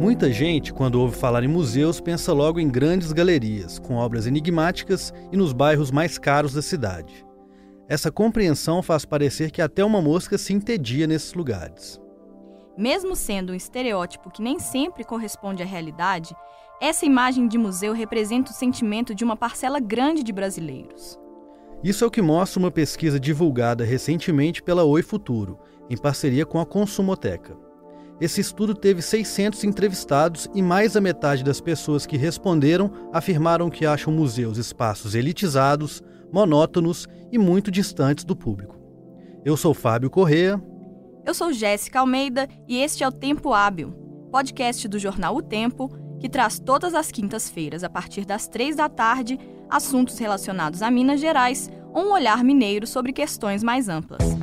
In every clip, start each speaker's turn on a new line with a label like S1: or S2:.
S1: Muita gente, quando ouve falar em museus, pensa logo em grandes galerias, com obras enigmáticas e nos bairros mais caros da cidade. Essa compreensão faz parecer que até uma mosca se entedia nesses lugares.
S2: Mesmo sendo um estereótipo que nem sempre corresponde à realidade, essa imagem de museu representa o sentimento de uma parcela grande de brasileiros.
S1: Isso é o que mostra uma pesquisa divulgada recentemente pela Oi Futuro, em parceria com a Consumoteca. Esse estudo teve 600 entrevistados e mais da metade das pessoas que responderam afirmaram que acham museus espaços elitizados, monótonos e muito distantes do público. Eu sou Fábio Correa.
S2: Eu sou Jéssica Almeida e este é o Tempo Hábil, podcast do jornal O Tempo que traz todas as quintas-feiras, a partir das três da tarde, assuntos relacionados a Minas Gerais ou um olhar mineiro sobre questões mais amplas.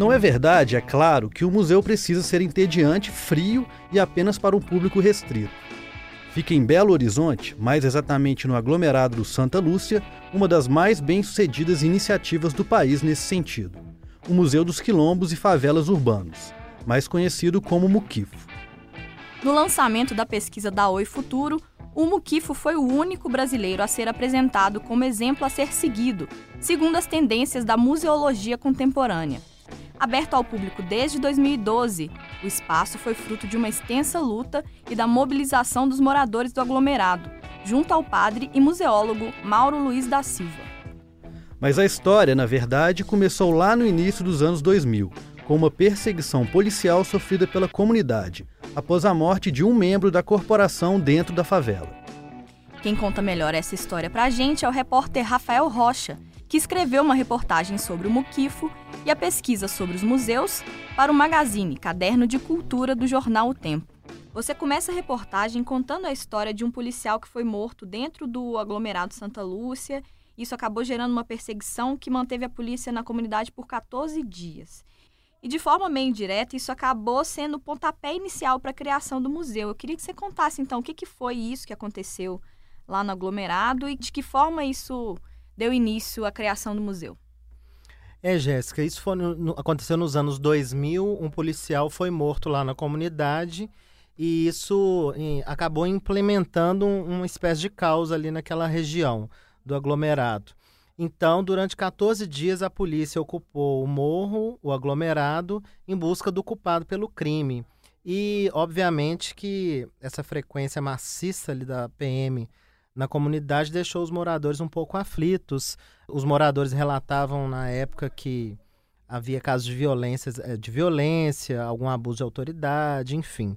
S1: Não é verdade, é claro, que o museu precisa ser entediante, frio e apenas para um público restrito. Fica em Belo Horizonte, mais exatamente no aglomerado do Santa Lúcia, uma das mais bem-sucedidas iniciativas do país nesse sentido o Museu dos Quilombos e Favelas Urbanos, mais conhecido como Muquifo.
S2: No lançamento da pesquisa da Oi Futuro, o Muquifo foi o único brasileiro a ser apresentado como exemplo a ser seguido, segundo as tendências da museologia contemporânea. Aberto ao público desde 2012, o espaço foi fruto de uma extensa luta e da mobilização dos moradores do aglomerado, junto ao padre e museólogo Mauro Luiz da Silva.
S1: Mas a história, na verdade, começou lá no início dos anos 2000, com uma perseguição policial sofrida pela comunidade, após a morte de um membro da corporação dentro da favela.
S2: Quem conta melhor essa história pra gente é o repórter Rafael Rocha, que escreveu uma reportagem sobre o Muquifo e a pesquisa sobre os museus para o magazine Caderno de Cultura do jornal O Tempo. Você começa a reportagem contando a história de um policial que foi morto dentro do aglomerado Santa Lúcia isso acabou gerando uma perseguição que manteve a polícia na comunidade por 14 dias. E de forma meio indireta, isso acabou sendo o pontapé inicial para a criação do museu. Eu queria que você contasse, então, o que, que foi isso que aconteceu lá no aglomerado e de que forma isso deu início à criação do museu.
S3: É, Jéssica, isso foi no, aconteceu nos anos 2000. Um policial foi morto lá na comunidade e isso em, acabou implementando um, uma espécie de caos ali naquela região do aglomerado. Então, durante 14 dias, a polícia ocupou o morro, o aglomerado, em busca do culpado pelo crime. E, obviamente, que essa frequência maciça ali da PM na comunidade deixou os moradores um pouco aflitos. Os moradores relatavam na época que havia casos de violência, eh, de violência, algum abuso de autoridade, enfim.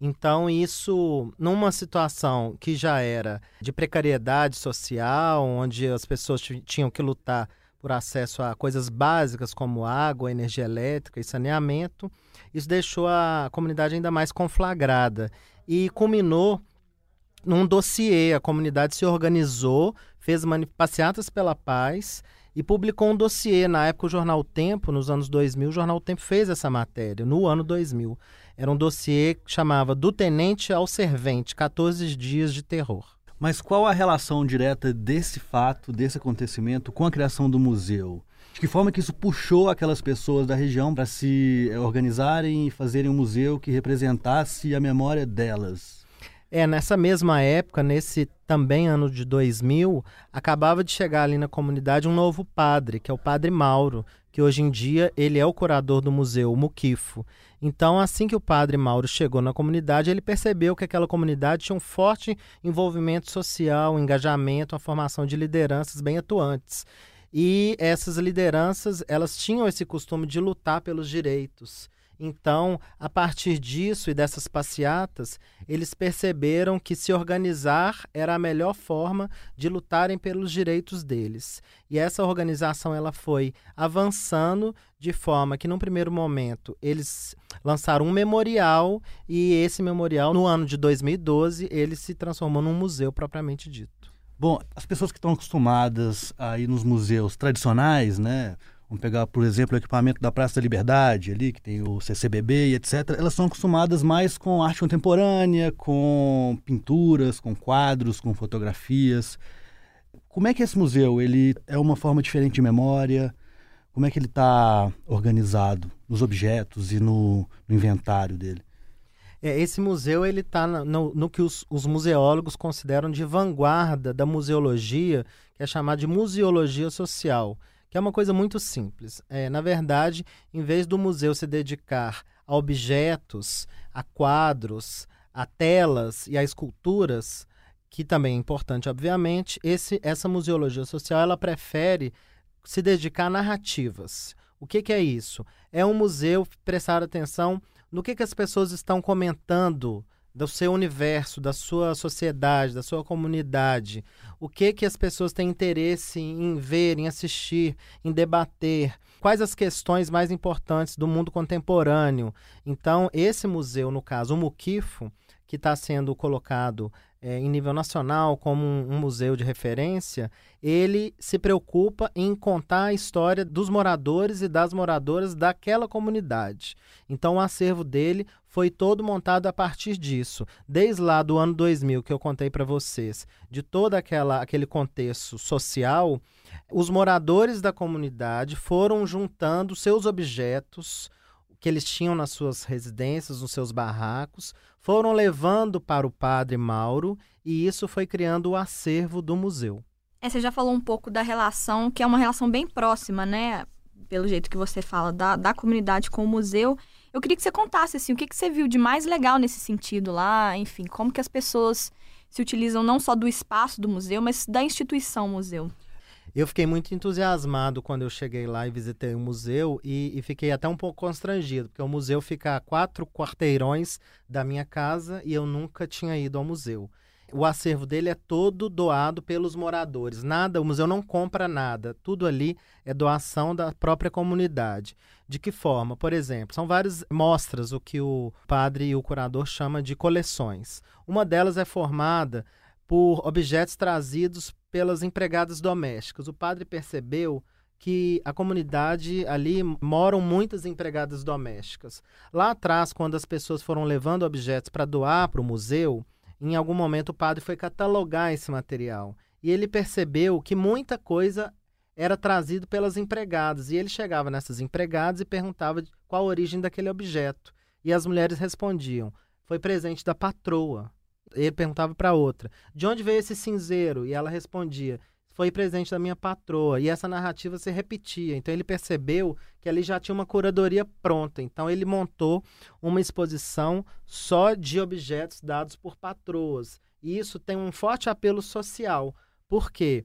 S3: Então, isso, numa situação que já era de precariedade social, onde as pessoas tinham que lutar por acesso a coisas básicas como água, energia elétrica e saneamento, isso deixou a comunidade ainda mais conflagrada e culminou num dossiê. A comunidade se organizou, fez passeatas pela paz e publicou um dossiê. Na época, o Jornal Tempo, nos anos 2000, o Jornal Tempo fez essa matéria, no ano 2000. Era um dossiê que chamava Do Tenente ao Servente 14 Dias de Terror.
S1: Mas qual a relação direta desse fato, desse acontecimento, com a criação do museu? De que forma que isso puxou aquelas pessoas da região para se organizarem e fazerem um museu que representasse a memória delas?
S3: É, nessa mesma época, nesse também ano de 2000, acabava de chegar ali na comunidade um novo padre, que é o Padre Mauro, que hoje em dia ele é o curador do museu Muquifo. Então, assim que o Padre Mauro chegou na comunidade, ele percebeu que aquela comunidade tinha um forte envolvimento social, engajamento, a formação de lideranças bem atuantes. E essas lideranças, elas tinham esse costume de lutar pelos direitos. Então, a partir disso e dessas passeatas, eles perceberam que se organizar era a melhor forma de lutarem pelos direitos deles. E essa organização ela foi avançando de forma que, num primeiro momento, eles lançaram um memorial e esse memorial, no ano de 2012, ele se transformou num museu propriamente dito.
S1: Bom, as pessoas que estão acostumadas a ir nos museus tradicionais, né? Vamos pegar, por exemplo, o equipamento da Praça da Liberdade, ali, que tem o CCBB e etc. Elas são acostumadas mais com arte contemporânea, com pinturas, com quadros, com fotografias. Como é que esse museu ele é uma forma diferente de memória? Como é que ele está organizado nos objetos e no, no inventário dele?
S3: É, esse museu ele está no, no, que os, os, museólogos consideram de vanguarda da museologia, que é chamada de museologia social, que é uma coisa muito simples. É, na verdade, em vez do museu se dedicar a objetos, a quadros, a telas e a esculturas, que também é importante, obviamente, esse, essa museologia social ela prefere se dedicar a narrativas. O que, que é isso? É um museu prestar atenção no que, que as pessoas estão comentando do seu universo, da sua sociedade, da sua comunidade. O que que as pessoas têm interesse em ver, em assistir, em debater? Quais as questões mais importantes do mundo contemporâneo? Então, esse museu, no caso, o Muquifo, que está sendo colocado é, em nível nacional como um, um, museu de referência, ele se preocupa em contar a história dos moradores e das moradoras daquela comunidade. Então, o acervo dele foi todo montado a partir disso. Desde lá do ano 2000 que eu contei para vocês, de todo aquele contexto social, os moradores da comunidade foram juntando seus objetos que eles tinham nas suas residências, nos seus barracos, foram levando para o padre Mauro e isso foi criando o acervo do museu.
S2: É, você já falou um pouco da relação, que é uma relação bem próxima, né? Pelo jeito que você fala, da, da comunidade com o museu. Eu queria que você contasse, assim, o que, que você viu de mais legal nesse sentido lá, enfim, como que as pessoas se utilizam não só do espaço do museu, mas da instituição museu.
S3: Eu fiquei muito entusiasmado quando eu cheguei lá e visitei o museu e, e, fiquei até um pouco constrangido, porque o museu fica a quatro quarteirões da minha casa e eu nunca tinha ido ao museu. O acervo dele é todo doado pelos moradores. Nada, o museu não compra nada. Tudo ali é doação da própria comunidade. De que forma? Por exemplo, são várias mostras o que o padre e o curador chama de coleções. Uma delas é formada por objetos trazidos pelas empregadas domésticas. O padre percebeu que a comunidade ali moram muitas empregadas domésticas. Lá atrás, quando as pessoas foram levando objetos para doar para o museu, em algum momento o padre foi catalogar esse material. E ele percebeu que muita coisa era trazido pelas empregadas. E ele chegava nessas empregadas e perguntava qual a origem daquele objeto. E as mulheres respondiam: foi presente da patroa. Ele perguntava para outra: de onde veio esse cinzeiro? E ela respondia: foi presente da minha patroa. E essa narrativa se repetia. Então ele percebeu que ali já tinha uma curadoria pronta. Então ele montou uma exposição só de objetos dados por patroas. E isso tem um forte apelo social. porque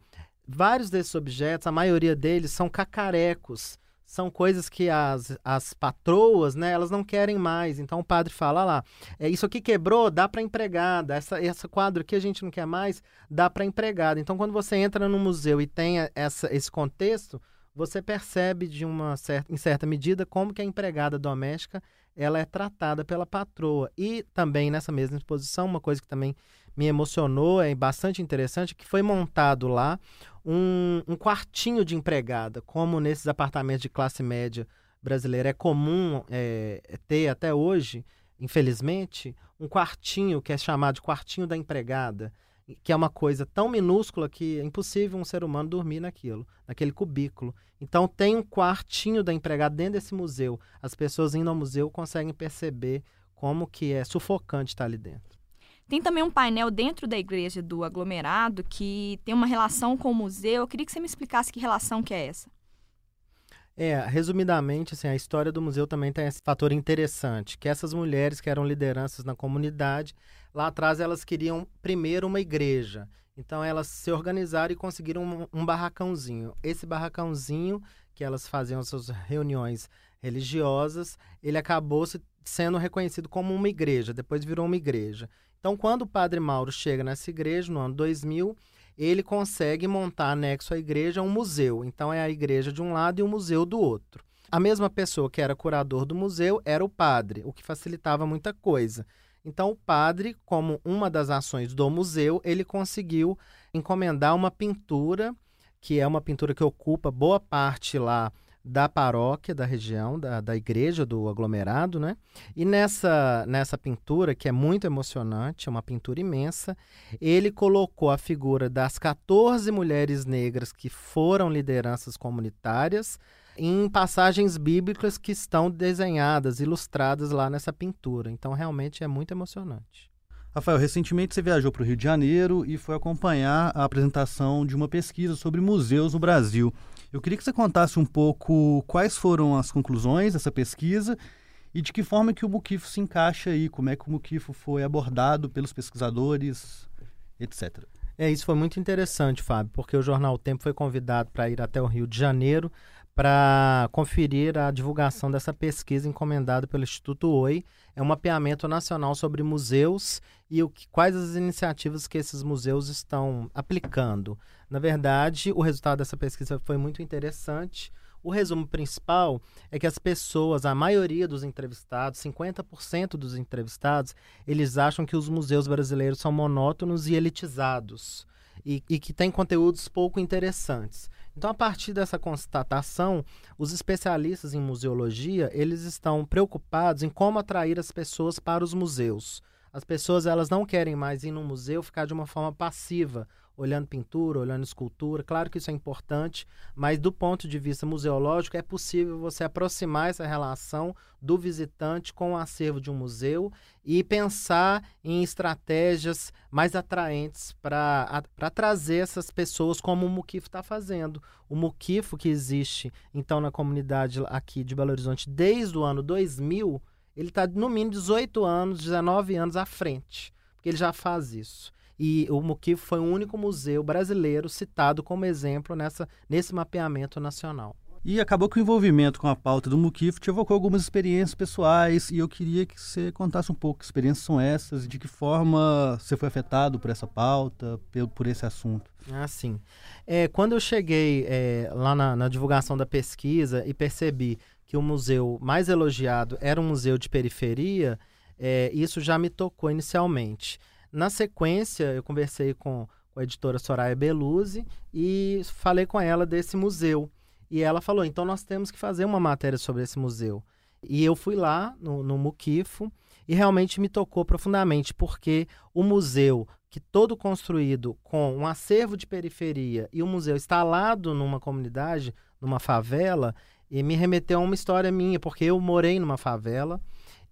S3: Vários desses objetos, a maioria deles são cacarecos são coisas que as, as patroas, né, elas não querem mais. Então o padre fala lá, é isso aqui quebrou, dá para empregada. Essa esse quadro aqui a gente não quer mais, dá para empregada. Então quando você entra no museu e tem essa, esse contexto, você percebe de uma certa, em certa medida como que a empregada doméstica ela é tratada pela patroa. E também nessa mesma exposição, uma coisa que também me emocionou, é bastante interessante, que foi montado lá um, um quartinho de empregada, como nesses apartamentos de classe média brasileira é comum é, ter até hoje, infelizmente, um quartinho que é chamado de quartinho da empregada, que é uma coisa tão minúscula que é impossível um ser humano dormir naquilo, naquele cubículo. Então tem um quartinho da empregada dentro desse museu. As pessoas indo ao museu conseguem perceber como que é sufocante estar ali dentro.
S2: Tem também um painel dentro da igreja do aglomerado que tem uma relação com o museu. Eu queria que você me explicasse que relação que é essa.
S3: É, resumidamente, assim, a história do museu também tem esse fator interessante, que essas mulheres que eram lideranças na comunidade, lá atrás elas queriam primeiro uma igreja. Então elas se organizaram e conseguiram um, um barracãozinho. Esse barracãozinho que elas faziam suas reuniões religiosas, ele acabou se, sendo reconhecido como uma igreja, depois virou uma igreja. Então, quando o padre Mauro chega nessa igreja, no ano 2000, ele consegue montar anexo à igreja um museu. Então, é a igreja de um lado e o museu do outro. A mesma pessoa que era curador do museu era o padre, o que facilitava muita coisa. Então, o padre, como uma das ações do museu, ele conseguiu encomendar uma pintura, que é uma pintura que ocupa boa parte lá da paróquia da região, da, da igreja do aglomerado, né? E nessa, nessa pintura, que é muito emocionante, é uma pintura imensa, ele colocou a figura das 14 mulheres negras que foram lideranças comunitárias em passagens bíblicas que estão desenhadas, ilustradas lá nessa pintura. Então, realmente é muito emocionante.
S1: Rafael, recentemente você viajou para o Rio de Janeiro e foi acompanhar a apresentação de uma pesquisa sobre museus no Brasil. Eu queria que você contasse um pouco quais foram as conclusões dessa pesquisa e de que forma que o Muquifo se encaixa aí, como é que o Muquifo foi abordado pelos pesquisadores, etc.
S3: É, isso foi muito interessante, Fábio, porque o Jornal o Tempo foi convidado para ir até o Rio de Janeiro para conferir a divulgação dessa pesquisa encomendada pelo Instituto OI. É um mapeamento nacional sobre museus e o que, quais as iniciativas que esses museus estão aplicando. Na verdade, o resultado dessa pesquisa foi muito interessante. O resumo principal é que as pessoas, a maioria dos entrevistados, 50% dos entrevistados, eles acham que os museus brasileiros são monótonos e elitizados e, e que têm conteúdos pouco interessantes. Então, a partir dessa constatação, os especialistas em museologia, eles estão preocupados em como atrair as pessoas para os museus. As pessoas elas não querem mais ir no museu ficar de uma forma passiva, olhando pintura, olhando escultura. Claro que isso é importante, mas do ponto de vista museológico é possível você aproximar essa relação do visitante com o acervo de um museu e pensar em estratégias mais atraentes para trazer essas pessoas como o Muquifo está fazendo. O Muquifo que existe então na comunidade aqui de Belo Horizonte desde o ano 2000, ele está no mínimo 18 anos, 19 anos à frente, porque ele já faz isso. E o Muquifo foi o único museu brasileiro citado como exemplo nessa, nesse mapeamento nacional.
S1: E acabou que o envolvimento com a pauta do Muquifo te evocou algumas experiências pessoais e eu queria que você contasse um pouco que experiências são essas e de que forma você foi afetado por essa pauta, por esse assunto.
S3: Ah, sim. É, quando eu cheguei é, lá na, na divulgação da pesquisa e percebi que o museu mais elogiado era um museu de periferia, é, isso já me tocou inicialmente. Na sequência, eu conversei com, a editora Soraya Beluzzi e falei com ela desse museu. E ela falou: então nós temos que fazer uma matéria sobre esse museu. E eu fui lá no, no Muquifo e realmente me tocou profundamente, porque o museu, que todo construído com um acervo de periferia e o um museu instalado numa comunidade, numa favela, e me remeteu a uma história minha, porque eu morei numa favela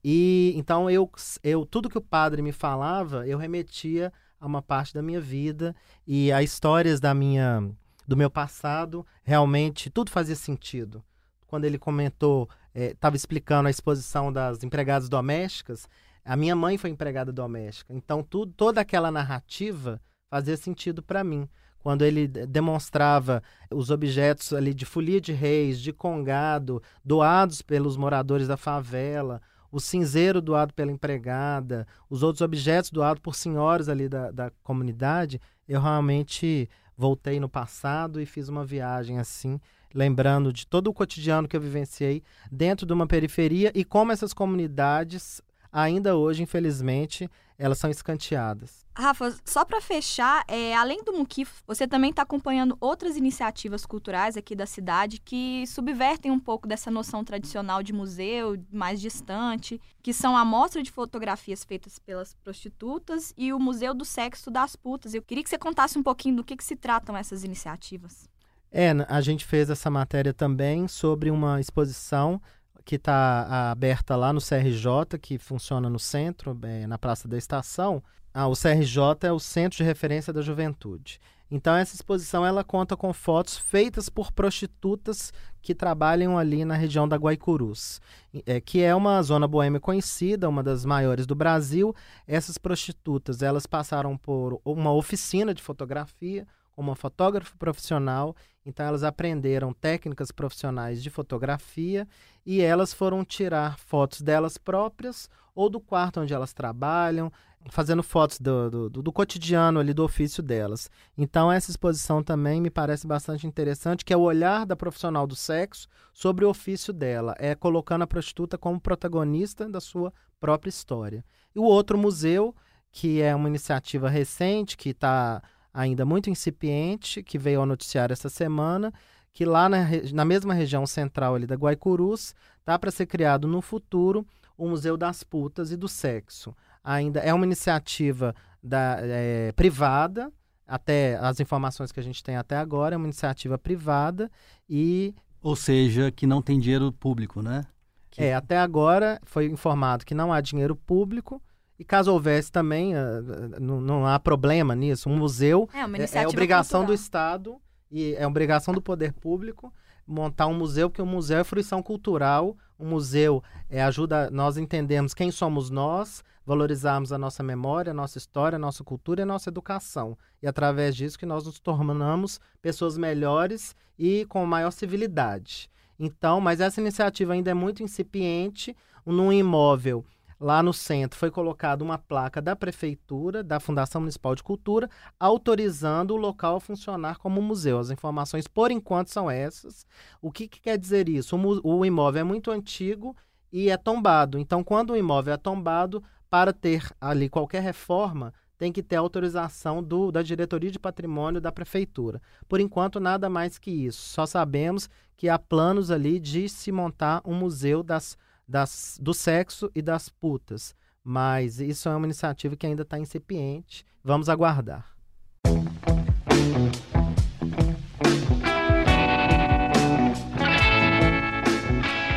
S3: e então eu, eu tudo que o padre me falava, eu remetia a uma parte da minha vida e a histórias da minha do meu passado, realmente tudo fazia sentido. Quando ele comentou, estava é, explicando a exposição das empregadas domésticas, a minha mãe foi empregada doméstica. Então tudo, toda aquela narrativa fazia sentido para mim. Quando ele demonstrava os objetos ali de folia de reis, de congado, doados pelos moradores da favela, o cinzeiro doado pela empregada, os outros objetos doados por senhoras ali da, da comunidade, eu realmente voltei no passado e fiz uma viagem assim, lembrando de todo o cotidiano que eu vivenciei dentro de uma periferia e como essas comunidades ainda hoje, infelizmente, elas são escanteadas.
S2: Rafa, só para fechar, é, além do Muquif, você também está acompanhando outras iniciativas culturais aqui da cidade que subvertem um pouco dessa noção tradicional de museu mais distante, que são a mostra de fotografias feitas pelas prostitutas e o Museu do Sexo das Putas. Eu queria que você contasse um pouquinho do que, que se tratam essas iniciativas.
S3: É, a gente fez essa matéria também sobre uma exposição que está aberta lá no CRJ, que funciona no centro, é, na Praça da Estação. Ah, o CRJ é o Centro de Referência da Juventude. Então essa exposição ela conta com fotos feitas por prostitutas que trabalham ali na região da Guaicurus, é, que é uma zona boêmia conhecida, uma das maiores do Brasil. Essas prostitutas elas passaram por uma oficina de fotografia, uma fotógrafa profissional, então elas aprenderam técnicas profissionais de fotografia e elas foram tirar fotos delas próprias ou do quarto onde elas trabalham, fazendo fotos do, do, do, cotidiano ali do ofício delas. Então essa exposição também me parece bastante interessante, que é o olhar da profissional do sexo sobre o ofício dela, é colocando a prostituta como protagonista da sua própria história. E o outro museu, que é uma iniciativa recente, que está ainda muito incipiente, que veio ao noticiário essa semana, que lá na, na mesma região central ali da Guaicurus, está para ser criado no futuro o Museu das Putas e do Sexo. Ainda é uma iniciativa da, é, privada, até as informações que a gente tem até agora, é uma iniciativa privada e
S1: Ou seja, que não tem dinheiro público, né?
S3: Que... É, até agora foi informado que não há dinheiro público. E caso houvesse também, uh, não, não, há problema nisso. Um museu
S2: é, uma
S3: é, é obrigação cultural. do Estado e é obrigação do poder público montar um museu, porque o museu é fruição cultural, o museu é, ajuda nós entendemos quem somos nós, valorizarmos a nossa memória, a nossa história, a nossa cultura e a nossa educação. E através disso que nós nos tornamos pessoas melhores e com maior civilidade. Então, mas essa iniciativa ainda é muito incipiente, num imóvel lá no centro foi colocada uma placa da prefeitura, da Fundação Municipal de Cultura, autorizando o local a funcionar como museu. As informações, por enquanto, são essas. O que, que quer dizer isso? O, o imóvel é muito antigo e é tombado. Então, quando o imóvel é tombado, para ter ali qualquer reforma, tem que ter autorização do, da diretoria de patrimônio da prefeitura. Por enquanto, nada mais que isso. Só sabemos que há planos ali de se montar um museu das das, do sexo e das putas. Mas isso é uma iniciativa que ainda está incipiente. Vamos aguardar.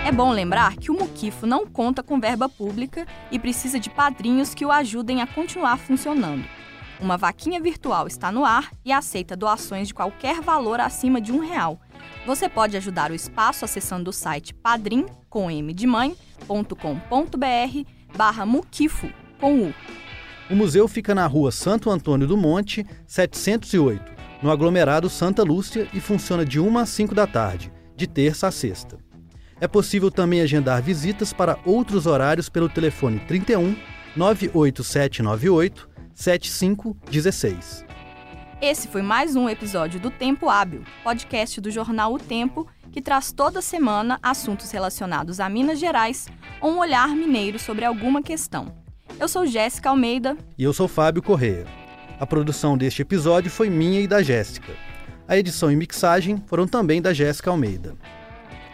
S2: É bom lembrar que o Muquifo não conta com verba pública e precisa de padrinhos que o ajudem a continuar funcionando. Uma vaquinha virtual está no ar e aceita doações de qualquer valor acima de um real você pode ajudar o espaço acessando o site padrim, com m de mãe.com.br barra muquifo, com U.
S1: O museu fica na rua Santo Antônio do Monte, 708, no aglomerado Santa Lúcia e funciona de 1 às 5 da tarde, de terça a sexta. É possível também agendar visitas para outros horários pelo telefone 31 98798 7516.
S2: Esse foi mais um episódio do Tempo Hábil, podcast do jornal O Tempo, que traz toda semana assuntos relacionados a Minas Gerais ou um olhar mineiro sobre alguma questão. Eu sou Jéssica Almeida.
S1: E eu sou Fábio Correia. A produção deste episódio foi minha e da Jéssica. A edição e mixagem foram também da Jéssica Almeida.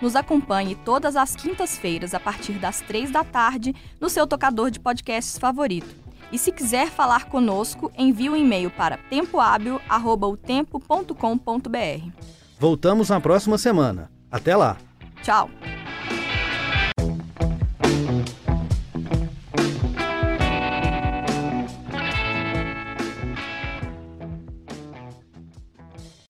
S2: Nos acompanhe todas as quintas-feiras a partir das três da tarde no seu tocador de podcasts favorito e se quiser falar conosco, envie um e-mail para tempohábil.otempo.com.br.
S1: Voltamos na próxima semana. Até lá!
S2: Tchau!